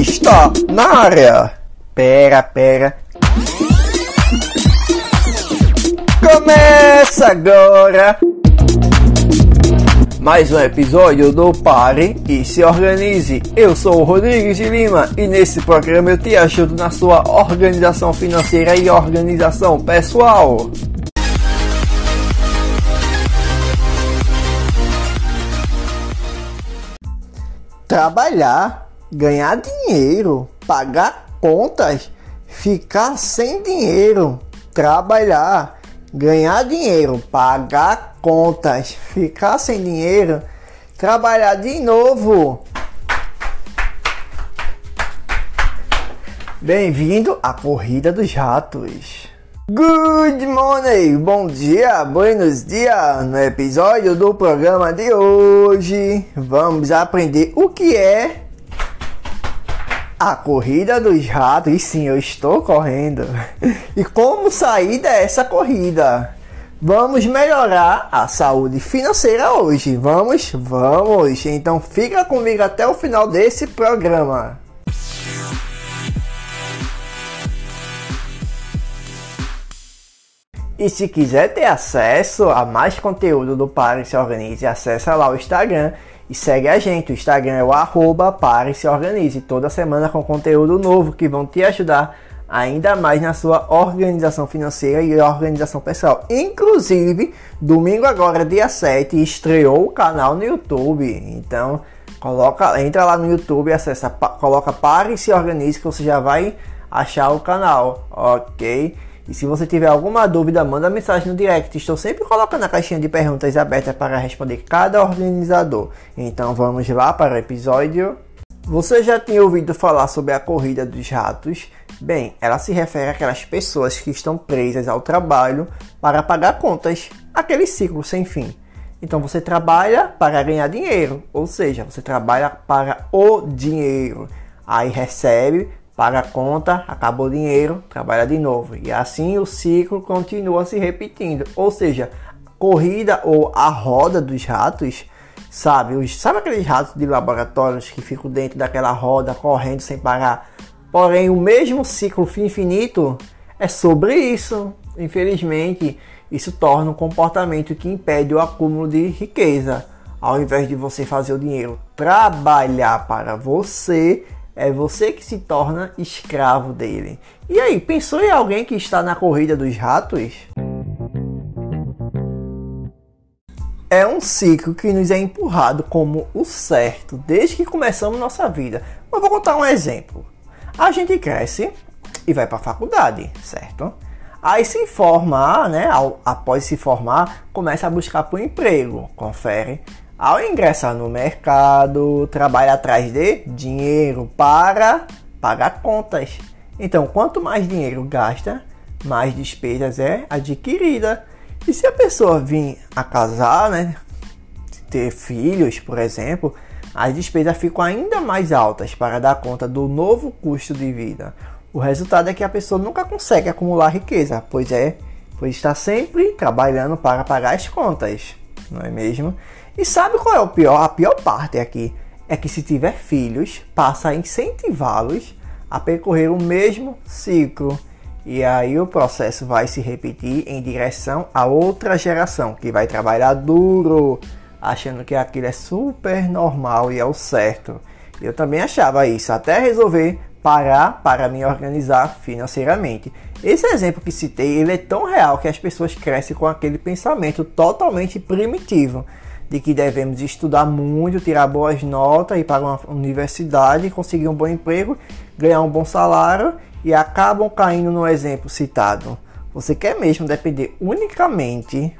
Está na área. Pera, pera. Começa agora mais um episódio do Pare e se organize. Eu sou o Rodrigues de Lima e nesse programa eu te ajudo na sua organização financeira e organização pessoal. Trabalhar, ganhar dinheiro, pagar contas, ficar sem dinheiro, trabalhar, ganhar dinheiro, pagar contas, ficar sem dinheiro, trabalhar de novo. Bem-vindo à Corrida dos Ratos. Good morning, bom dia, buenos dias. No episódio do programa de hoje, vamos aprender o que é a corrida dos ratos. E sim, eu estou correndo. E como sair dessa corrida? Vamos melhorar a saúde financeira hoje. Vamos? Vamos. Então fica comigo até o final desse programa. E se quiser ter acesso a mais conteúdo do Pare Se Organize, acessa lá o Instagram e segue a gente. O Instagram é o arroba Pare Se Organize. Toda semana com conteúdo novo que vão te ajudar ainda mais na sua organização financeira e organização pessoal. Inclusive, domingo agora, dia 7, estreou o canal no YouTube. Então, coloca, entra lá no YouTube, acessa, coloca Pare Se Organize que você já vai achar o canal, ok? E se você tiver alguma dúvida, manda mensagem no direct. Estou sempre colocando a caixinha de perguntas aberta para responder cada organizador. Então vamos lá para o episódio. Você já tinha ouvido falar sobre a corrida dos ratos? Bem, ela se refere àquelas pessoas que estão presas ao trabalho para pagar contas, aquele ciclo sem fim. Então você trabalha para ganhar dinheiro, ou seja, você trabalha para o dinheiro. Aí recebe paga a conta, acabou o dinheiro, trabalha de novo. E assim o ciclo continua se repetindo. Ou seja, corrida ou a roda dos ratos, sabe? Os, sabe aqueles ratos de laboratórios que ficam dentro daquela roda correndo sem parar? Porém, o mesmo ciclo infinito é sobre isso. Infelizmente, isso torna um comportamento que impede o acúmulo de riqueza. Ao invés de você fazer o dinheiro trabalhar para você, é você que se torna escravo dele. E aí, pensou em alguém que está na corrida dos ratos? É um ciclo que nos é empurrado como o certo desde que começamos nossa vida. Eu vou contar um exemplo. A gente cresce e vai para a faculdade, certo? Aí se formar, né? Após se formar, começa a buscar por emprego. Confere ao ingressar no mercado, trabalha atrás de dinheiro para pagar contas. Então, quanto mais dinheiro gasta, mais despesas é adquirida. E se a pessoa vir a casar, né, ter filhos, por exemplo, as despesas ficam ainda mais altas para dar conta do novo custo de vida. O resultado é que a pessoa nunca consegue acumular riqueza, pois é, pois está sempre trabalhando para pagar as contas, não é mesmo? E sabe qual é o pior? A pior parte aqui é que se tiver filhos, passa a incentivá-los a percorrer o mesmo ciclo. E aí o processo vai se repetir em direção a outra geração que vai trabalhar duro, achando que aquilo é super normal e é o certo. Eu também achava isso, até resolver parar para me organizar financeiramente. Esse exemplo que citei, ele é tão real que as pessoas crescem com aquele pensamento totalmente primitivo de que devemos estudar muito, tirar boas notas, ir para uma universidade, conseguir um bom emprego, ganhar um bom salário e acabam caindo no exemplo citado. Você quer mesmo depender unicamente,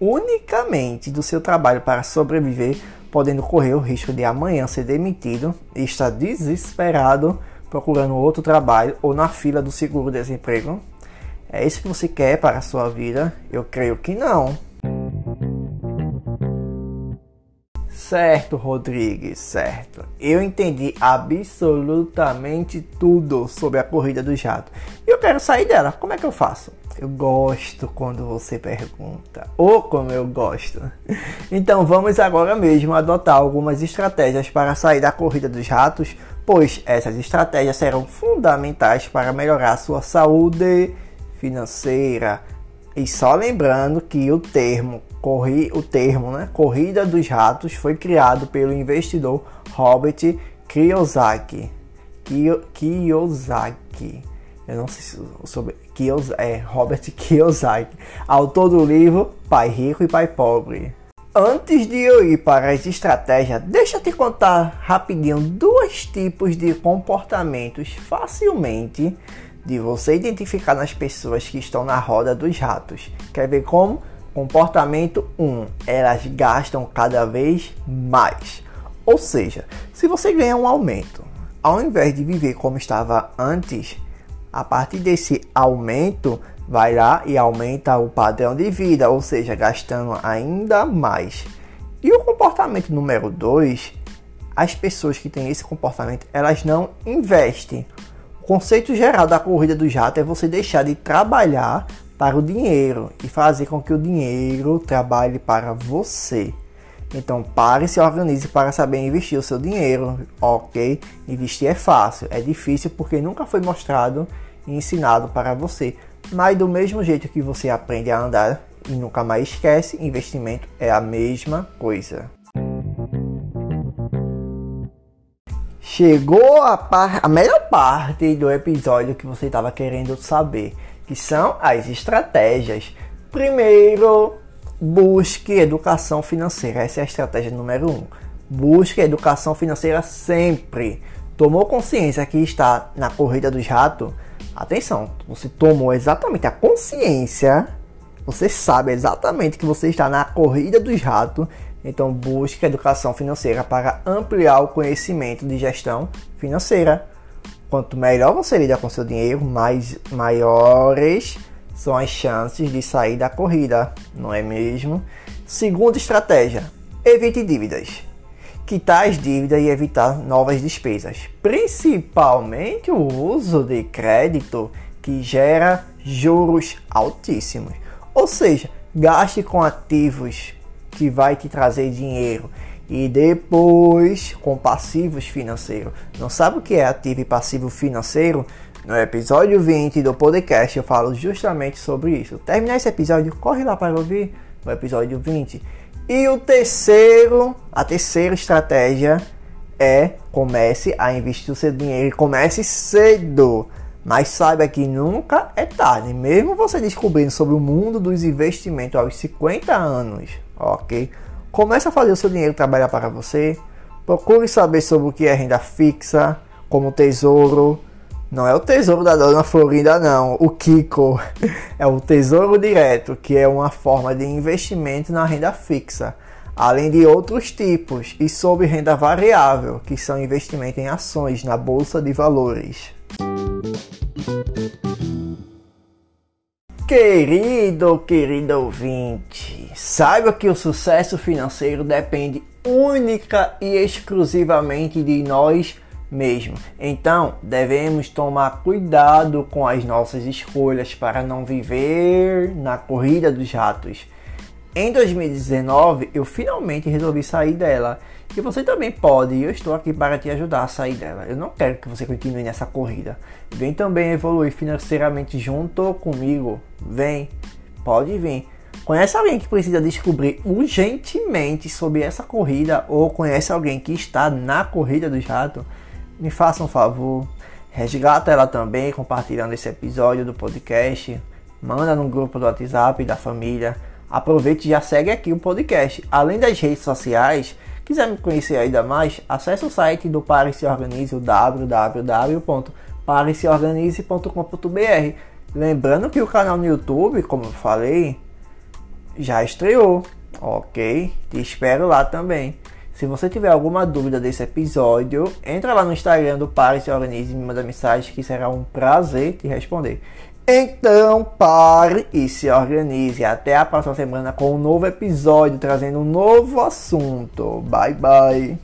unicamente do seu trabalho para sobreviver, podendo correr o risco de amanhã ser demitido e estar desesperado procurando outro trabalho ou na fila do seguro-desemprego? É isso que você quer para a sua vida? Eu creio que não. Certo, Rodrigues, certo. Eu entendi absolutamente tudo sobre a corrida do jato. E eu quero sair dela. Como é que eu faço? Eu gosto quando você pergunta. Ou como eu gosto. Então vamos agora mesmo adotar algumas estratégias para sair da corrida dos ratos, pois essas estratégias serão fundamentais para melhorar sua saúde financeira. E só lembrando que o termo, corri, o termo né, corrida dos ratos foi criado pelo investidor Robert Kiyosaki. Kiyosaki. Eu não sei sobre Kiyosaki, é Robert Kiyosaki, autor do livro Pai Rico e Pai Pobre. Antes de eu ir para as estratégias, deixa eu te contar rapidinho dois tipos de comportamentos facilmente de você identificar nas pessoas que estão na roda dos ratos. Quer ver como? Comportamento 1. Elas gastam cada vez mais. Ou seja, se você ganha um aumento, ao invés de viver como estava antes, a partir desse aumento, vai lá e aumenta o padrão de vida, ou seja, gastando ainda mais. E o comportamento número 2, as pessoas que têm esse comportamento, elas não investem. O conceito geral da corrida do jato é você deixar de trabalhar para o dinheiro e fazer com que o dinheiro trabalhe para você. Então pare e se organize para saber investir o seu dinheiro, ok? Investir é fácil, é difícil porque nunca foi mostrado e ensinado para você. Mas do mesmo jeito que você aprende a andar e nunca mais esquece, investimento é a mesma coisa. Chegou a, par a melhor parte do episódio que você estava querendo saber, que são as estratégias. Primeiro, busque educação financeira. Essa é a estratégia número um. Busque educação financeira sempre. Tomou consciência que está na corrida dos ratos? Atenção, você tomou exatamente a consciência, você sabe exatamente que você está na corrida dos ratos, então busque educação financeira para ampliar o conhecimento de gestão financeira. Quanto melhor você lida com seu dinheiro, mais maiores são as chances de sair da corrida, não é mesmo? Segunda estratégia: evite dívidas quitar as dívidas e evitar novas despesas, principalmente o uso de crédito que gera juros altíssimos. Ou seja, gaste com ativos que vai te trazer dinheiro e depois com passivos financeiros. Não sabe o que é ativo e passivo financeiro? No episódio 20 do podcast eu falo justamente sobre isso. Terminar esse episódio, corre lá para ouvir no episódio 20. E o terceiro, a terceira estratégia é comece a investir o seu dinheiro comece cedo. Mas saiba que nunca é tarde, mesmo você descobrindo sobre o mundo dos investimentos aos 50 anos, ok? Comece a fazer o seu dinheiro trabalhar para você. Procure saber sobre o que é renda fixa, como tesouro, não é o tesouro da dona Florinda, não. O Kiko é o tesouro direto, que é uma forma de investimento na renda fixa, além de outros tipos, e sobre renda variável, que são investimento em ações na bolsa de valores. Querido, querido ouvinte, saiba que o sucesso financeiro depende única e exclusivamente de nós mesmo. Então, devemos tomar cuidado com as nossas escolhas para não viver na corrida dos ratos. Em 2019, eu finalmente resolvi sair dela. E você também pode, eu estou aqui para te ajudar a sair dela. Eu não quero que você continue nessa corrida. Vem também evoluir financeiramente junto comigo. Vem, pode vir. Conhece alguém que precisa descobrir urgentemente sobre essa corrida ou conhece alguém que está na corrida dos ratos? me faça um favor, resgata ela também compartilhando esse episódio do podcast, manda no grupo do WhatsApp da família. Aproveite e já segue aqui o podcast. Além das redes sociais, quiser me conhecer ainda mais, acesse o site do Pare Se Organize, o www.pareceorganize.com.br. Lembrando que o canal no YouTube, como eu falei, já estreou, ok? Te espero lá também. Se você tiver alguma dúvida desse episódio, entra lá no Instagram do Pare Se Organize e me manda mensagem que será um prazer te responder. Então pare e se organize. Até a próxima semana com um novo episódio trazendo um novo assunto. Bye bye.